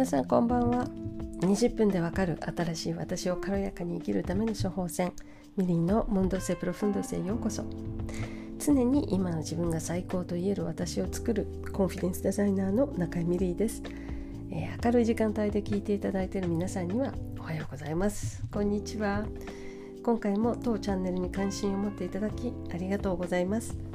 皆さんこんばんは。20分でわかる新しい私を軽やかに生きるための処方箋。ミリンのモンドセプロフンドセへようこそ。常に今の自分が最高と言える私を作る。コンフィデンスデザイナーの中井ミリーです、えー、明るい時間帯で聞いていただいている皆さんにはおはようございます。こんにちは。今回も当チャンネルに関心を持っていただきありがとうございます。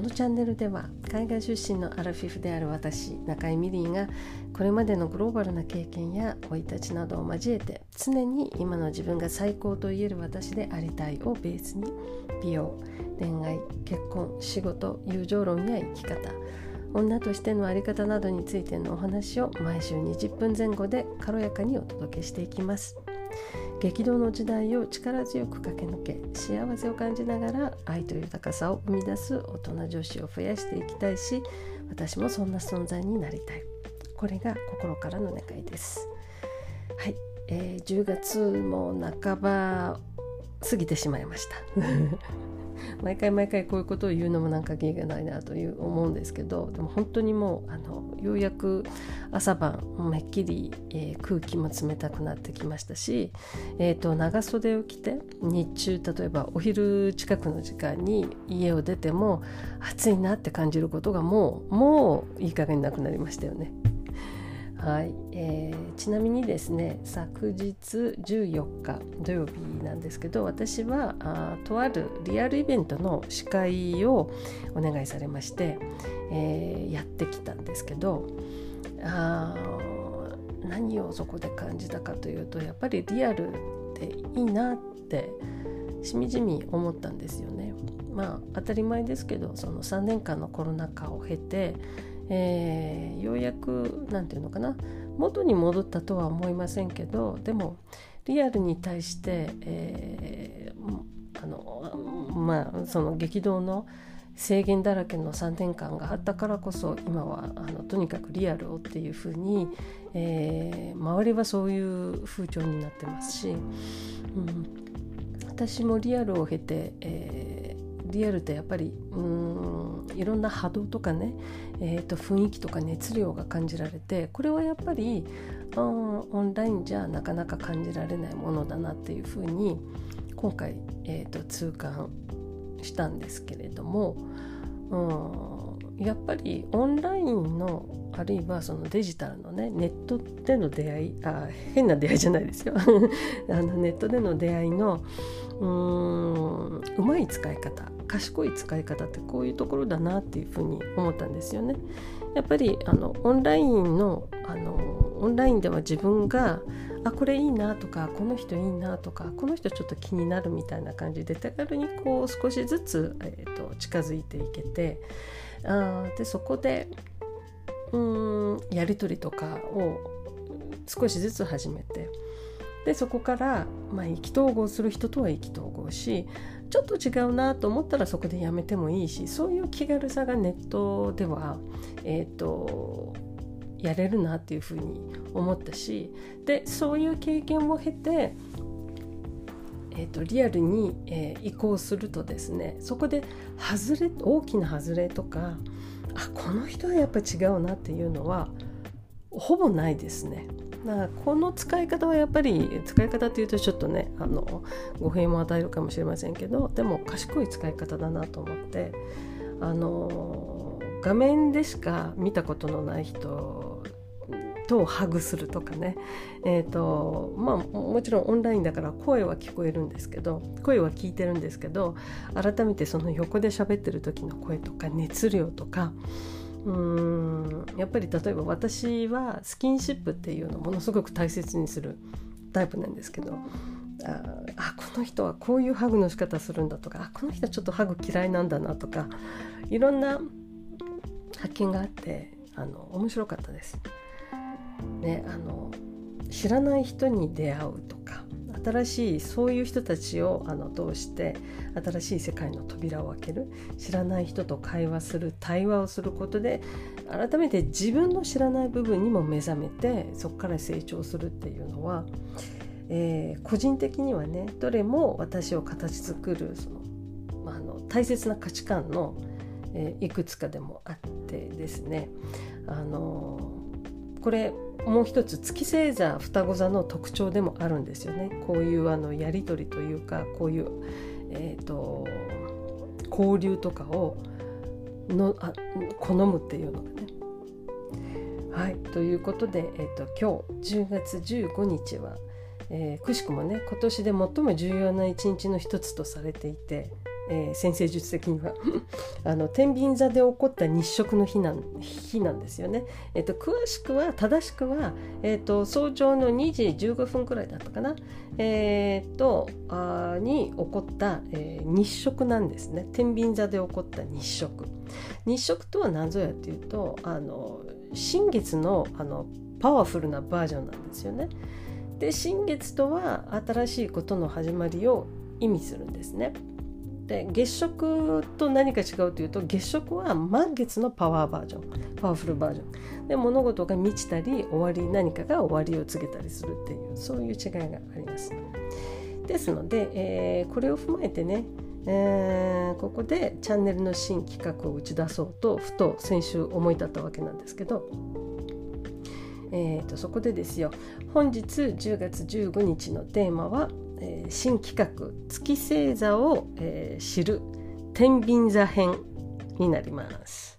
このチャンネルでは海外出身のアラフィフである私中井ミリーがこれまでのグローバルな経験や生い立ちなどを交えて常に今の自分が最高と言える私でありたいをベースに美容恋愛結婚仕事友情論や生き方女としての在り方などについてのお話を毎週20分前後で軽やかにお届けしていきます。激動の時代を力強く駆け抜け幸せを感じながら愛と豊かさを生み出す大人女子を増やしていきたいし私もそんな存在になりたい。これが心からの願いです。はい、えー、10月も半ば過ぎてしまいました。毎回毎回こういうことを言うのもなんか芸がないなという思うんですけどでも本当にもうあのようやく朝晩めっきり、えー、空気も冷たくなってきましたし、えーと、長袖を着て日中例えばお昼近くの時間に家を出ても暑いなって感じることがもうもういい加減なくなりましたよね。はい、えー、ちなみにですね昨日14日土曜日なんですけど私はあとあるリアルイベントの司会をお願いされまして、えー、やってきたんですけどあ何をそこで感じたかというとやっぱりリアルっていいなってしみじみ思ったんですよね。まあ当たり前ですけどその3年間のコロナ禍を経てえー、ようやく何て言うのかな元に戻ったとは思いませんけどでもリアルに対して、えー、あのまあその激動の制限だらけの3年間があったからこそ今はあのとにかくリアルをっていうふうに、えー、周りはそういう風潮になってますし、うん、私もリアルを経て、えー、リアルってやっぱりうんいろんな波動とかね、えー、と雰囲気とか熱量が感じられてこれはやっぱりオンラインじゃなかなか感じられないものだなっていうふうに今回、えー、と痛感したんですけれども、うん、やっぱりオンラインのあるいはそのデジタルのねネットでの出会いあ変な出会いじゃないですよ。あのネットでの出会いのうんうまい使い方賢い使い方ってこういうところだなっていうふうに思ったんですよね。やっぱりあのオンラインのあのオンラインでは自分があこれいいなとかこの人いいなとかこの人ちょっと気になるみたいな感じで手軽にこう少しずつ、えーと、近づいていけてあでそこでうんやり取りとかを少しずつ始めてでそこから、まあ、意気投合する人とは意気投合しちょっと違うなと思ったらそこでやめてもいいしそういう気軽さがネットでは、えーと、やれるなっていうふうに思ったしでそういう経験を経てえーと、リアルに、えー、移行するとですねそこで外れ大きな外れとかあこの人はやっぱ違うなっていうのはほぼないですね。だこの使い方はやっぱり使い方っていうとちょっとねあの語弊も与えるかもしれませんけどでも賢い使い方だなと思ってあの画面でしか見たことのない人とハグするとかね、えーとまあ、もちろんオンラインだから声は聞こえるんですけど声は聞いてるんですけど改めてその横で喋ってる時の声とか熱量とかうんやっぱり例えば私はスキンシップっていうのをものすごく大切にするタイプなんですけどああこの人はこういうハグの仕方するんだとかあこの人はちょっとハグ嫌いなんだなとかいろんな発見があってあの面白かったです。ね、あの知らない人に出会うと新しいそういう人たちをあの通して新しい世界の扉を開ける知らない人と会話する対話をすることで改めて自分の知らない部分にも目覚めてそこから成長するっていうのは、えー、個人的にはねどれも私を形作るその、まあ、の大切な価値観の、えー、いくつかでもあってですね。あのこれもう一つ月星座双子座の特徴でもあるんですよねこういうあのやり取りというかこういう、えーと、交流とかをのあ好むっていうのがね。はいということで、えーと、今日10月15日は、えー、くしくもね今年で最も重要な一日の一つとされていてえー、先生術的には あの天秤座で起こった日食の日なん日なんですよね。えーと、詳しくは正しくは、えーと、早朝の2時15分くらいだったかな、えーと、あに起こった、えー、日食なんですね天秤座で起こった日食。日食とは何ぞやっていうとあの新月のあのパワフルなバージョンなんですよね。で新月とは新しいことの始まりを意味するんですね。で月食と何か違うというと月食は満月のパワーバージョンパワフルバージョン。で物事が満ちたり終わり何かが終わりを告げたりするっていうそういう違いがあります。ですので、えー、これを踏まえてねえー、ここでチャンネルの新企画を打ち出そうとふと先週思い立ったわけなんですけど、えーとそこでですよ。本日10月15日のテーマはえー、新企画月星座を、えー、知る天秤座編になります。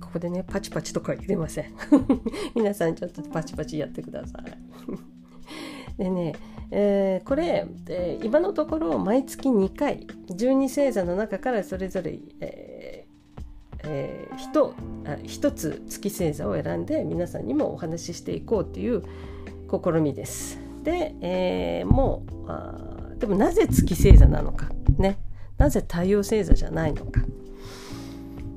ここでねパチパチとか入れません。皆さんちょっとパチパチやってください。でね、えー、これ、えー、今のところ毎月2回12星座の中からそれぞれ、えーえー、1, 1つ月星座を選んで皆さんにもお話ししていこうという試みです。で、えー、もうあでもなぜ月星座なのかね。なぜ太陽星座じゃないのか。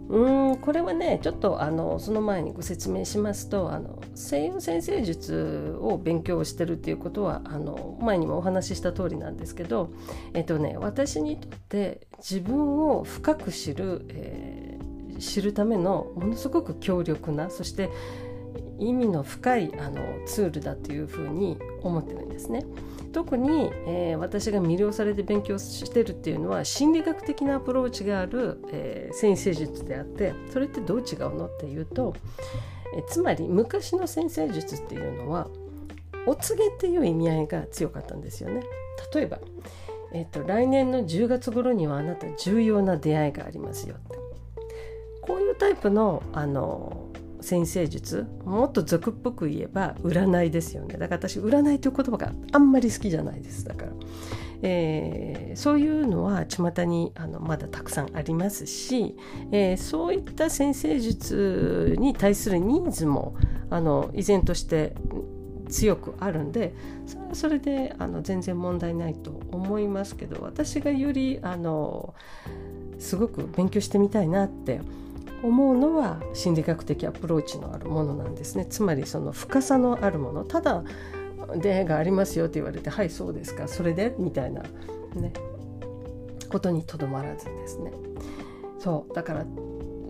うんこれはねちょっとあのその前にご説明しますとあの西洋先生術を勉強してるっていうことはあの前にもお話しした通りなんですけど、えっとね、私にとって自分を深く知る、えー、知るためのものすごく強力なそして意味の深いあのツールだというふうに思ってるんですね。特に、えー、私が魅了されて勉強してるっていうのは心理学的なアプローチがある、えー、先生術であってそれってどう違うのっていうと、えー、つまり昔の先生術っていうのはお告げっていう意味合いが強かったんですよね。例えば、えーと、来年の10月頃にはあなた重要な出会いがありますよってこういうタイプのあの先生術もっと俗っぽく言えば占いですよね。だから私占いという言葉があんまり好きじゃないです。だから、えー、そういうのは巷にあのまだたくさんありますし、えー、そういった先生術に対するニーズもあの依然として強くあるんでそれはそれであの全然問題ないと思いますけど私がよりあのすごく勉強してみたいなって思思うのは心理学的アプローチのあるものなんですね。つまりその深さのあるものただ出会いがありますよって言われてはいそうですかそれでみたいなねことにとどまらずですね。そうだから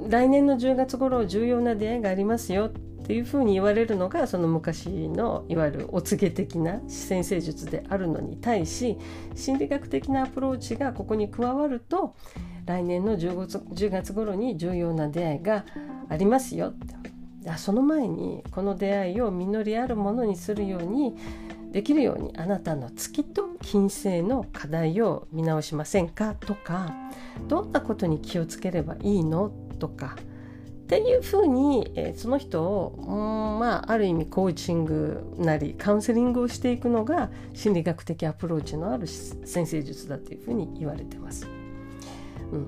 来年の10月頃重要な出会いがありますよっていうふうに言われるのがその昔のいわゆるお告げ的な先生術であるのに対し心理学的なアプローチがここに加わると来年の 10, 月10月頃に重要な出会いがありますよその前にこの出会いを実りあるものにするようにできるようにあなたの月と金星の課題を見直しませんかとかどんなことに気をつければいいのとかっていうふうに、えー、その人を、うんまあ、ある意味コーチングなりカウンセリングをしていくのが心理学的アプローチのある先生術だというふうに言われてます。うん、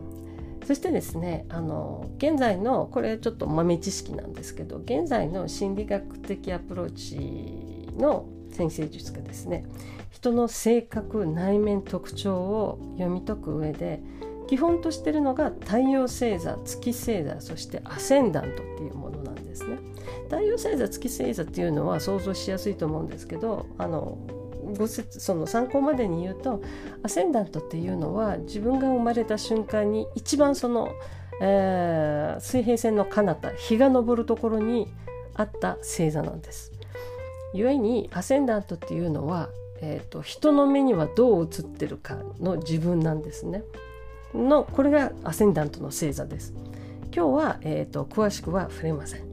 そしてですねあの現在のこれちょっと豆知識なんですけど現在の心理学的アプローチの先生術がですね人の性格内面特徴を読み解く上で基本としてるのが太陽星座月星座そしてアセンダントっていうものなんですね。太陽星座月星座っていうのは想像しやすいと思うんですけどあのご説その参考までに言うとアセンダントっていうのは自分が生まれた瞬間に一番その、えー、水平線の彼方日が昇るところにあった星座なんです。故にアセンダントっていうのは、えーと、人の目にはどう映ってるかの自分なんですね。のこれがアセンダントの星座です。今日は、えーと、詳しくは触れません。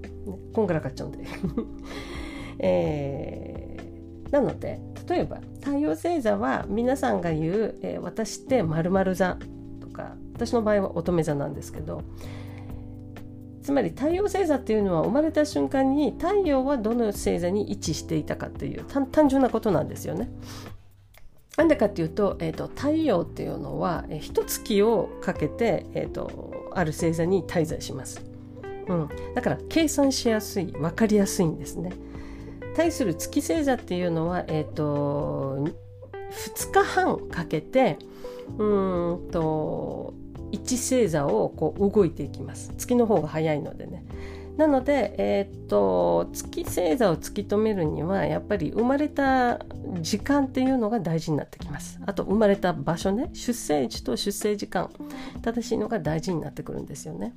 こんがらかっちゃうんで。えー、なので例えば太陽星座は皆さんが言う、えー、私って〇〇座とか私の場合は乙女座なんですけどつまり太陽星座っていうのは生まれた瞬間に太陽はどの星座に位置していたかっていう単純なことなんですよね。なんでかっていうと,、えーと、太陽っていうのは、えー、一月をかけて、えーと、ある星座に滞在します、うん、だから計算しやすい分かりやすいんですね。対する月星座っていうのは、えーと、と2日半かけてうんと一星座をこう動いていきます。月の方が早いのでね。なので、えー、っと月星座を突き止めるにはやっぱり生まれた時間っていうのが大事になってきます。あと生まれた場所ね。出生時と出生時間。正しいのが大事になってくるんですよね、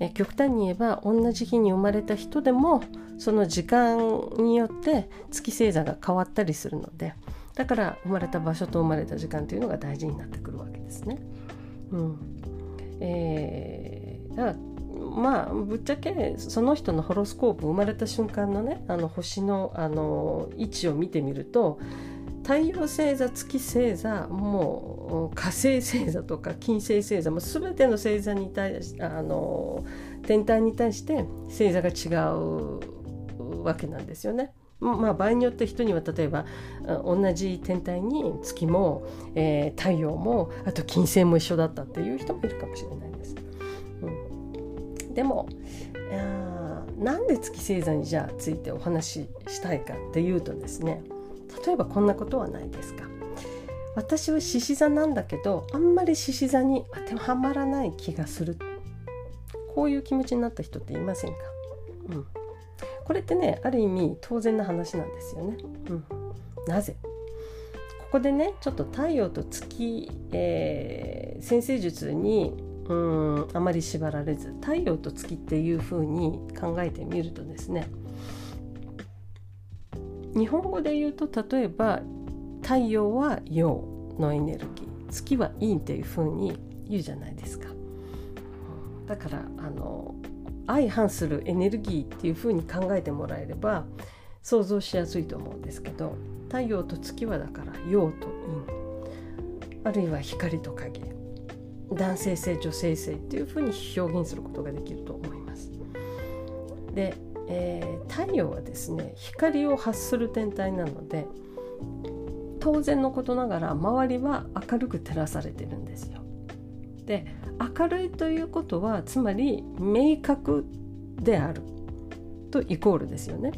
え極端に言えば同じ日に生まれた人でもその時間によって月星座が変わったりするのでだから生まれた場所と生まれた時間というのが大事になってくるわけですね。うん。えー、だからまあぶっちゃけその人のホロスコープ生まれた瞬間のねあの星のあの位置を見てみると太陽星座月星座もう火星星座とか金星星座も全ての星座に対しあの天体に対して星座が違うわけなんですよね。まあ、場合によって人には例えば同じ天体に月も、えー、太陽もあと金星も一緒だったっていう人もいるかもしれないで。もなんで月星座にじゃあついてお話ししたいかっていうとですね例えばこんなことはないですか。私は獅子座なんだけどあんまり獅子座に当てはまらない気がする。こういう気持ちになった人っていませんか、うん。これってねある意味当然な話なんですよね。うん、なぜ？ここでねちょっと太陽と月、えー、先生術にうんあまり縛られず太陽と月っていうふうに考えてみるとですね日本語で言うと例えば太陽は陽のエネルギー月は陰っていうふうに言うじゃないですか。だからあの相反するエネルギーっていうふうに考えてもらえれば想像しやすいと思うんですけど太陽と月はだから陽と陰あるいは光と影男性性女性性っていうふうに表現することができると思います。で、えー、太陽はですね光を発する天体なので当然のことながら周りは明るく照らされてるんですよ。で明るいということはつまり明確であるとイコールですよね。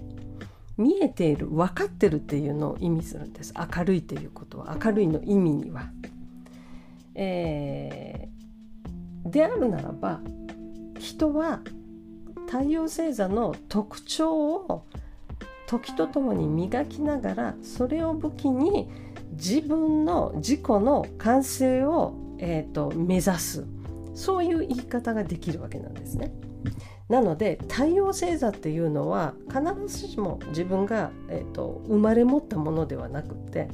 見えている分かってるっていうのを意味するんです明るいということは明るいの意味には。えー、であるならば人は太陽星座の特徴を時とともに磨きながらそれを武器に自分の自己の完成を、えーと目指すそういう言い方ができるわけなんですね。なので太陽星座っていうのは必ずしも自分が、えーと、生まれ持ったものではなくて、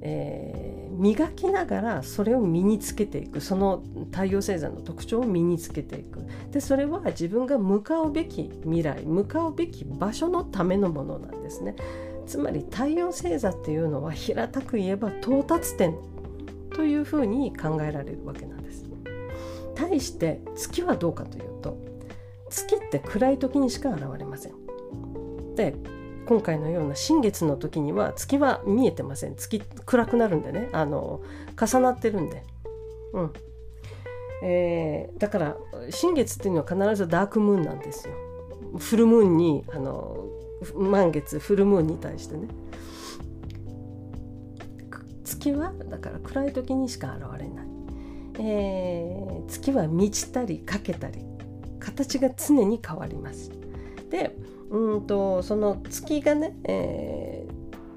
えー、磨きながらそれを身につけていくその太陽星座の特徴を身につけていくでそれは自分が向かうべき未来向かうべき場所のためのものなんですね。つまり太陽星座っていうのは平たく言えば到達点というふうに考えられるわけなんです。対して月はどうかというと月って暗い時にしか現れません。で今回のような新月の時には月は見えてません月暗くなるんでねあの重なってるんで。うんえー、だから新月っていうのは必ずダークムーンなんですよ。フルムーンにあの満月フルムーンに対してね。月はだから暗い時にしか現れない。えー、月は満ちたり欠けたり形が常に変わります。でうんとその月がね、え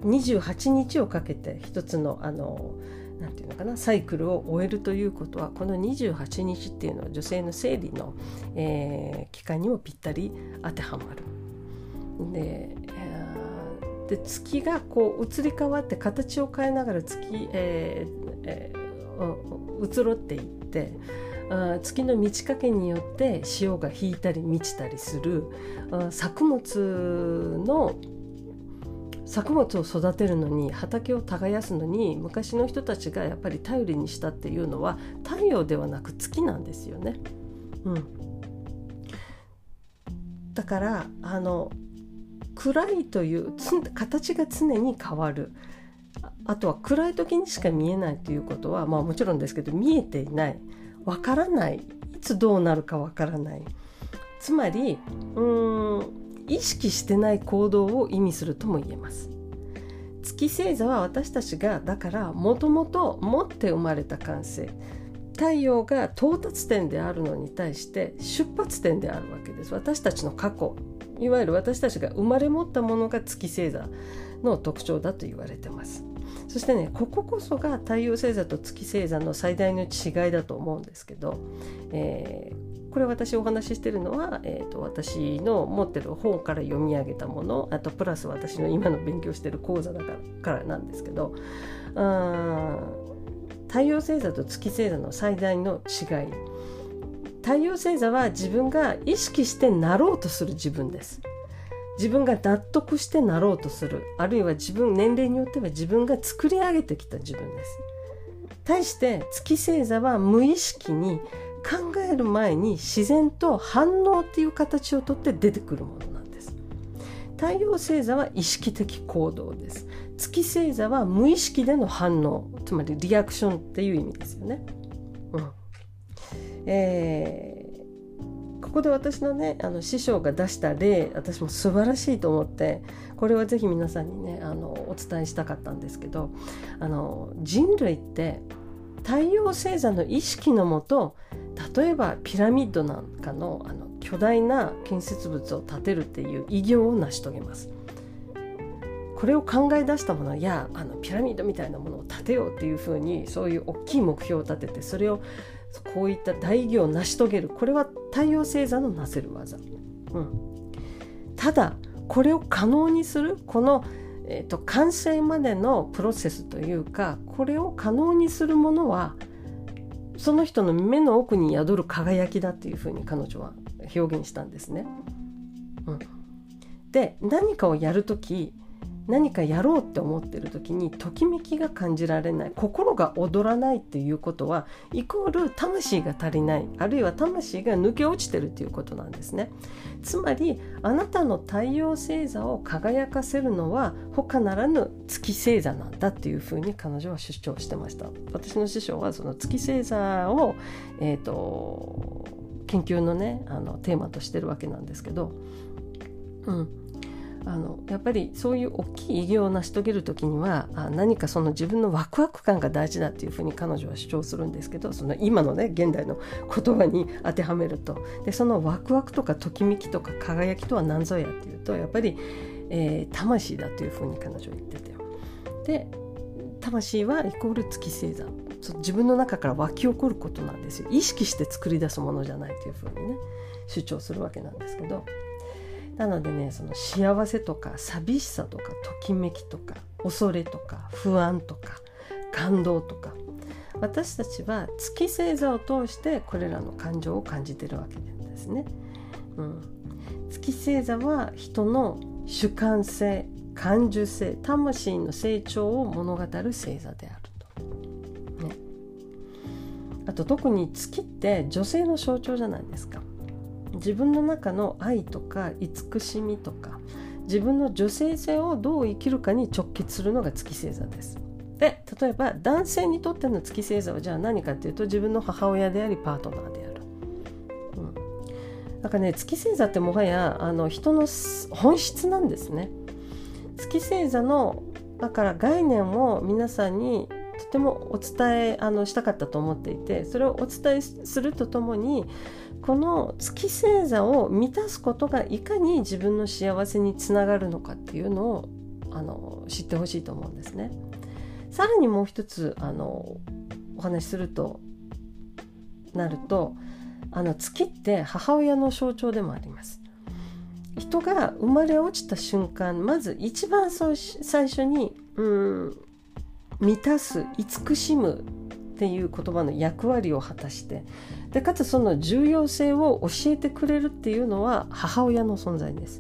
ー、28日をかけて一つのあのなていうのかなサイクルを終えるということはこの28日っていうのは女性の生理の、えー、期間にもぴったり当てはまる。でで月がこう移り変わって形を変えながら月、えーえー移ろっていって月の満ち欠けによって潮が引いたり満ちたりする作物の作物を育てるのに畑を耕すのに昔の人たちがやっぱり頼りにしたっていうのは太陽ではなく月なんですよね。うん、だからあの暗いという形が常に変わる。あとは暗い時にしか見えないということはまあもちろんですけど見えていない。わからない。いつどうなるかわからない。つまりうーん意識してない行動を意味するとも言えます。月星座は私たちがだからもともと持って生まれた感性。太陽が到達点であるのに対して出発点であるわけです。私たちの過去。いわゆる私たちが生まれ持ったものが月星座の特徴だと言われてます。そしてねこここそが太陽星座と月星座の最大の違いだと思うんですけど、えー、これ私お話ししてるのは、えーと、私の持ってる本から読み上げたものあとプラス私の今の勉強してる講座だからからなんですけどあ太陽星座と月星座の最大の違い。太陽星座は自分が意識してなろうとする自分です。自分が納得してなろうとする。あるいは自分年齢によっては自分が作り上げてきた自分です。対して月星座は無意識に考える前に自然と反応っていう形をとって出てくるものなんです。太陽星座は意識的行動です。月星座は無意識での反応つまりリアクションっていう意味ですよね。うん。えー、ここで私のねあの師匠が出した例私も素晴らしいと思ってこれはぜひ皆さんにねあのお伝えしたかったんですけどあの人類って太陽星座の意識のもと例えばピラミッドなんかのあの巨大な建設物を建てるっていう偉業を成し遂げます。これを考え出したものやあのピラミッドみたいなものを建てようっていうふうにそういう大きい目標を立ててそれをこういった大義を成し遂げる。これは太陽星座のなせる技、うん、ただこれを可能にするこの、えーと、完成までのプロセスというかこれを可能にするものはその人の目の奥に宿る輝きだっていうふうに彼女は表現したんですね。うん、で何かをやる時何かやろうって思ってる時にときめきが感じられない心が躍らないっていうことはイコール魂が足りないあるいは魂が抜け落ちてるっていうことなんですね。つまりあなたの太陽星座を輝かせるのは他ならぬ月星座なんだっていうふうに彼女は主張してました。私の師匠はその月星座をえっ、ー、と研究のねあのテーマとしてるわけなんですけどうん。あのやっぱりそういう大きい偉業を成し遂げる時にはあ何かその自分のワクワク感が大事だっていうふうに彼女は主張するんですけどその今のね現代の言葉に当てはめると。でそのワクワクとかときめきとか輝きとは何ぞやっていうとやっぱり、えー、魂だというふうに彼女は言っててで魂はイコール月星座。自分の中から湧き起こることなんですよ。意識して作り出すものじゃないというふうにね主張するわけなんですけど。なのでねその幸せとか寂しさとかときめきとか恐れとか不安とか感動とか私たちは月星座を通してこれらの感情を感じてるわけなんですね。うん、月星座は人の主観性感受性魂の成長を物語る星座であると。ね、あと特に月って女性の象徴じゃないですか。自分の中の愛とか慈しみとか自分の女性性をどう生きるかに直結するのが月星座です。で例えば男性にとっての月星座はじゃあ何かっていうと自分の母親でありパートナーである。うん、なんかね月星座ってもはやあの人の本質なんですね。月星座のだから概念を皆さんにとてもお伝えあのしたかったと思っていてそれをお伝えするとともにこの月星座を満たすことがいかに自分の幸せにつながるのかっていうのをあの知ってほしいと思うんですね。さらにもう一つあのお話しするとなるとあの月って母親の象徴でもあります。人が生まれ落ちた瞬間まず一番最初にうん満たす慈しむっていう言葉の役割を果たしてでかつその重要性を教えてくれるっていうのは母親の存在です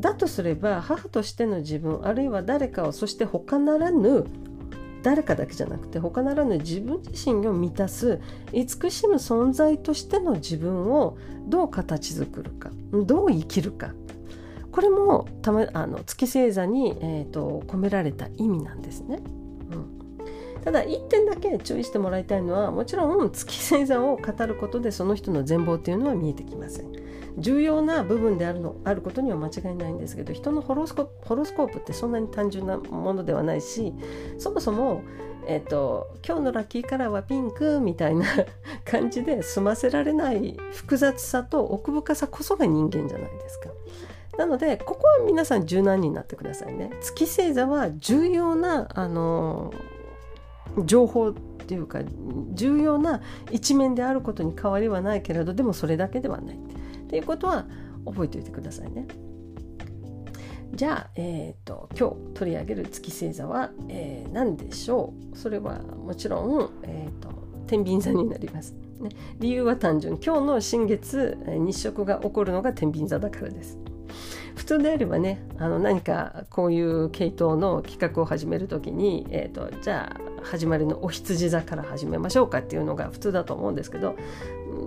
だとすれば母としての自分あるいは誰かをそして他ならぬ誰かだけじゃなくて他ならぬ自分自身を満たす慈しむ存在としての自分をどう形作るかどう生きるかこれもたまあの月星座に、えーと、込められた意味なんですね。ただ1点だけ注意してもらいたいのはもちろん月星座を語ることでその人の全貌っていうのは見えてきません。重要な部分であるのあることには間違いないんですけど人のホロスコホロスコープってそんなに単純なものではないしそもそも、えーと、今日のラッキーカラーはピンクみたいな 感じで済ませられない複雑さと奥深さこそが人間じゃないですか。なのでここは皆さん柔軟になってくださいね。月星座は重要なあの情報っていうか重要な一面であることに変わりはないけれどでもそれだけではない。っていうことは覚えておいてくださいね。じゃあ、えーと、今日取り上げる月星座は、えー、何でしょう？それはもちろん、えーと、天秤座になります、ね。理由は単純今日の新月日食が起こるのが天秤座だからです。普通であればねあの何かこういう系統の企画を始める時に、えーとじゃあ始まりのお羊座から始めましょうかっていうのが普通だと思うんですけど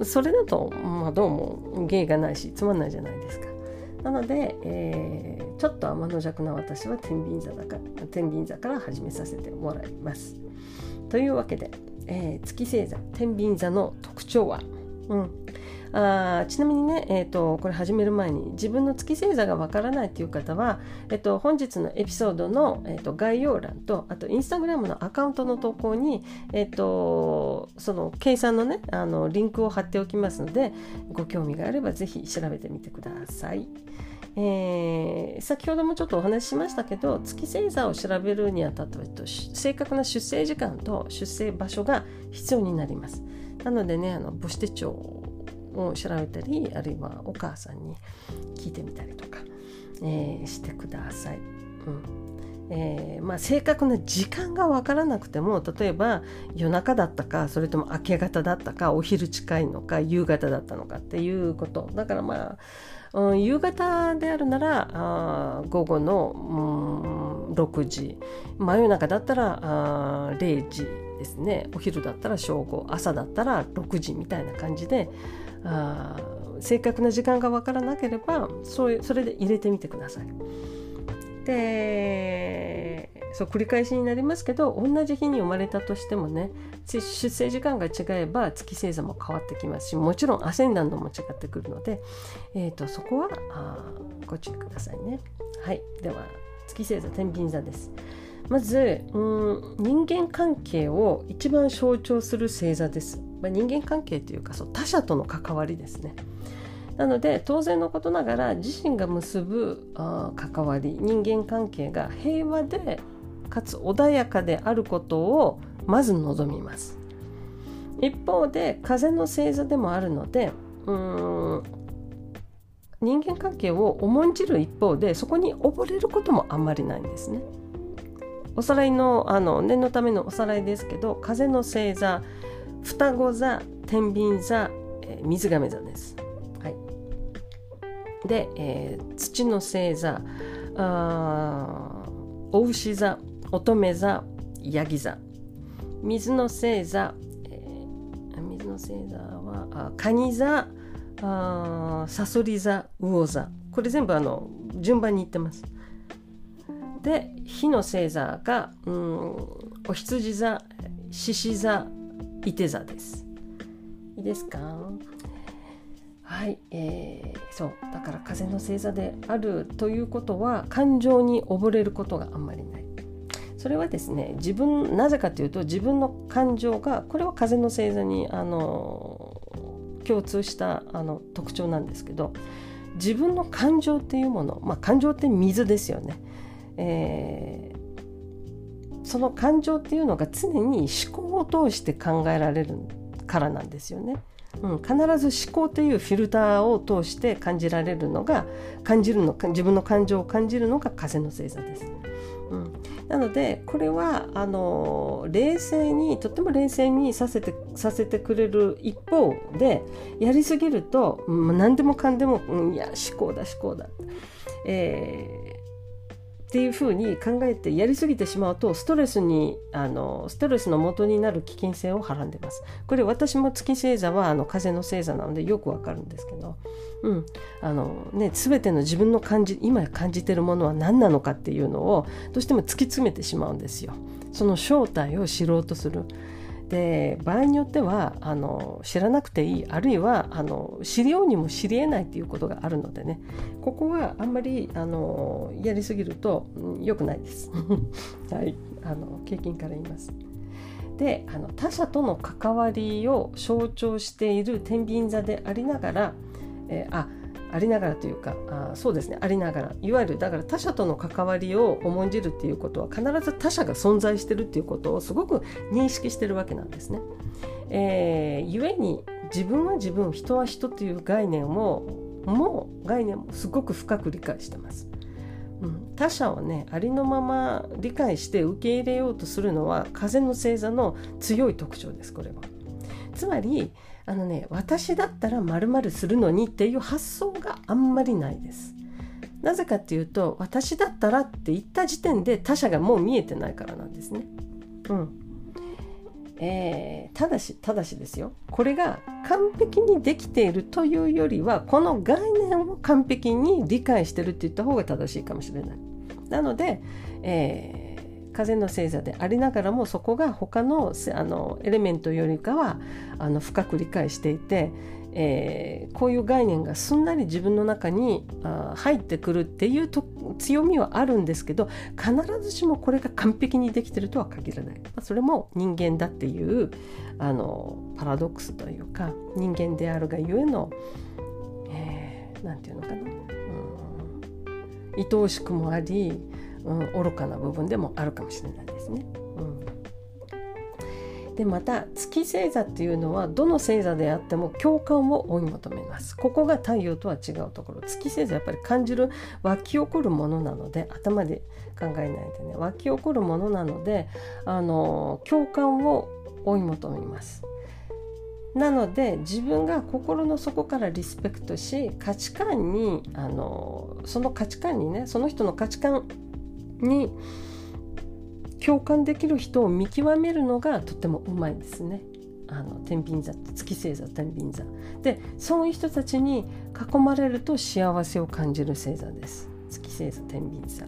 それだと、まあ、どうも芸がないしつまんないじゃないですか。なので、えー、ちょっと天の弱な私は天秤座だから天秤座から始めさせてもらいます。というわけで、えー、月星座天秤座の特徴は、うん、あちなみにね、えーと、これ始める前に自分の月星座がわからないという方は、えーと、本日のエピソードの、えーと、概要欄とあとインスタグラムのアカウントの投稿に、えー、とその計算のねあのリンクを貼っておきますのでご興味があればぜひ調べてみてください。えー、先ほどもちょっとお話ししましたけど月星座を調べるにあたっては正確な出生時間と出生場所が必要になります。なのでねあの母子手帳を調べたりあるいはお母さんに聞いてみたりとか、えー、してください。うん。えーまあ、正確な時間が分からなくても例えば夜中だったかそれとも明け方だったかお昼近いのか夕方だったのかっていうこと。だからまあ、うん、夕方であるならあ午後の、うん、6時。真夜中だったらあ0時ですね。お昼だったら正午。朝だったら6時みたいな感じであ正確な時間が分からなければそそれで入れてみてください。でそう繰り返しになりますけど同じ日に生まれたとしてもね出生時間が違えば月星座も変わってきますしもちろんアセンダントも違ってくるので、えーと、そこはあご注意くださいね。はいでは月星座天秤座です。まずうん人間関係を一番象徴する星座です。まあ、人間関係というかそう他者との関わりですね。なので当然のことながら自身が結ぶあ関わり人間関係が平和でかつ穏やかであることをまず望みます。一方で風の星座でもあるのでうん人間関係を重んじる一方でそこに溺れることもあんまりないんですね。おさらいのあの念のためのおさらいですけど風の星座双子座天秤座、えー、水亀座です。はい、で、えー、土の星座あお牛座乙女座ヤギ座水の星座、えー、水の星座はあ蟹座あサソリ座魚座これ全部あの順番に言ってます。で火の星座がうんお羊座獅子座いて座です。いいですか？はい、えー、そうだから風の星座であるということは感情に溺れることがあんまりない。それはですね自分なぜかというと自分の感情がこれは風の星座にあの共通したあの特徴なんですけど自分の感情っていうもの、まあ、感情って水ですよね。えその感情っていうのが常に思考を通して考えられるからなんですよね。うん、必ず思考というフィルターを通して感じられるのが感じるの自分の感情を感じるのが風の星座です。うん、なのでこれはあの冷静にとっても冷静にさせてさせてくれる一方でやりすぎると、うん、何でもかんでも、うん、いや思考だ思考だえっていうふうに考えてやりすぎてしまうとストレスにあのストレスの元になる危険性をはらんでます。これ私も月星座はあの風の星座なのでよくわかるんですけど、うんあのね、全ての自分の感じ今感じてるものは何なのかっていうのをどうしても突き詰めてしまうんですよ。その正体を知ろうとする。で場合によってはあの知らなくていいあるいはあの知りようにも知りえないっていうことがあるのでねここはあんまりあのやりすぎると良くないです。はいあの経験から言います。であの他者との関わりを象徴している天秤座でありながら、えー、あありながらというかあそうですねありながらいわゆるだから他者との関わりを重んじるっていうことは必ず他者が存在してるっていうことをすごく認識してるわけなんですね。えー、故に自分は自分人は人という概念をもう概念もすごく深く理解してます。うん、他者をねありのまま理解して受け入れようとするのは風の星座の強い特徴ですこれは。つまりあのね私だったらまるするのにっていう発想があんまりないです。なぜかっていうと私だったらって言った時点で他者がもう見えてないからなんですね。うんえー、ただしただしですよこれが完璧にできているというよりはこの概念を完璧に理解してるって言った方が正しいかもしれない。なので、えー風の星座でありながらもそこが他のあのエレメントよりかはあの深く理解していて、えー、こういう概念がすんなり自分の中にあ入ってくるっていうと強みはあるんですけど必ずしもこれが完璧にできてるとは限らない、まあ、それも人間だっていうあのパラドックスというか人間であるがゆえの何、えー、て言うのかな、うん、愛おしくもありうん、愚かな部分でもあるかもしれないですね。うん、でまた月星座っていうのはどの星座であっても共感を追い求めます。ここが太陽とは違うところ。月星座やっぱり感じる湧き起こるものなので頭で考えないでね。湧き起こるものなのであの共感を追い求めます。なので自分が心の底からリスペクトし価値観にあのその価値観にねその人の価値観に共感できる人を見極めるのがとてもうまいですね。あの天秤座月星座天秤座。でそういう人たちに囲まれると幸せを感じる星座です。月星座天秤座。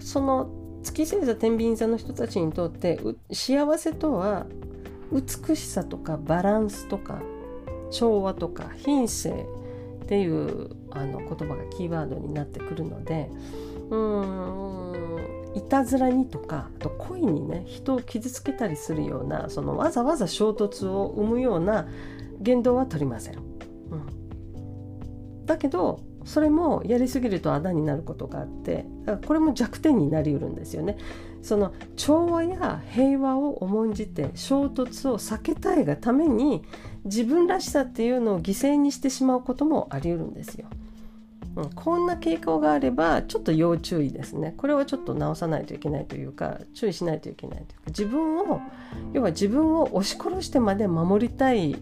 その月星座天秤座の人たちにとって幸せとは美しさとかバランスとか調和とか品性っていうあの言葉がキーワードになってくるのでうんいたずらにとかあと恋にね人を傷つけたりするようなそのわざわざ衝突を生むような言動は取りません。うん、だけどそれもやりすぎるとあだになることがあってだからこれも弱点になりうるんですよね。その調和や平和を重んじて衝突を避けたいがために自分らしさっていうのを犠牲にしてしまうこともありうるんですよ。うん、こんな傾向があればちょっと要注意ですねこれはちょっと直さないといけないというか注意しないといけないというか自分を要は自分を押し殺してまで守りたい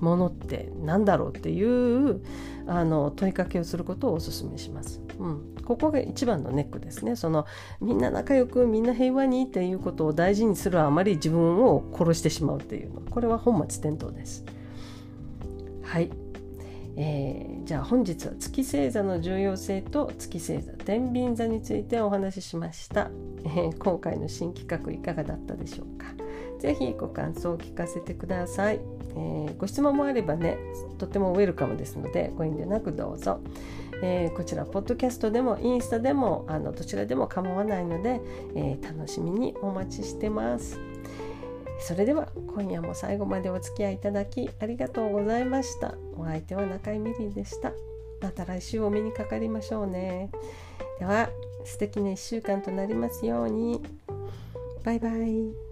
ものって何だろうっていうあの問いかけをすることをお勧めします。うん、ここが一番のネックですね。そのみんな仲良くみんな平和にっていうことを大事にするあまり自分を殺してしまうっていうのこれは本末転倒です。はいえー、じゃあ本日は月星座の重要性と月星座天秤座についてお話ししました、えー、今回の新企画いかがだったでしょうか？ぜひご感想を聞かせてください、えー、ご質問もあればねとてもウェルカムですのでご遠慮なくどうぞ、えー、こちらポッドキャストでもインスタでもあのどちらでも構わないので、えー、楽しみにお待ちしてます。それでは今夜も最後までお付き合いいただきありがとうございました。お相手は中井みりんでした。また来週お目にかかりましょうね。では素敵な1週間となりますように。バイバイ。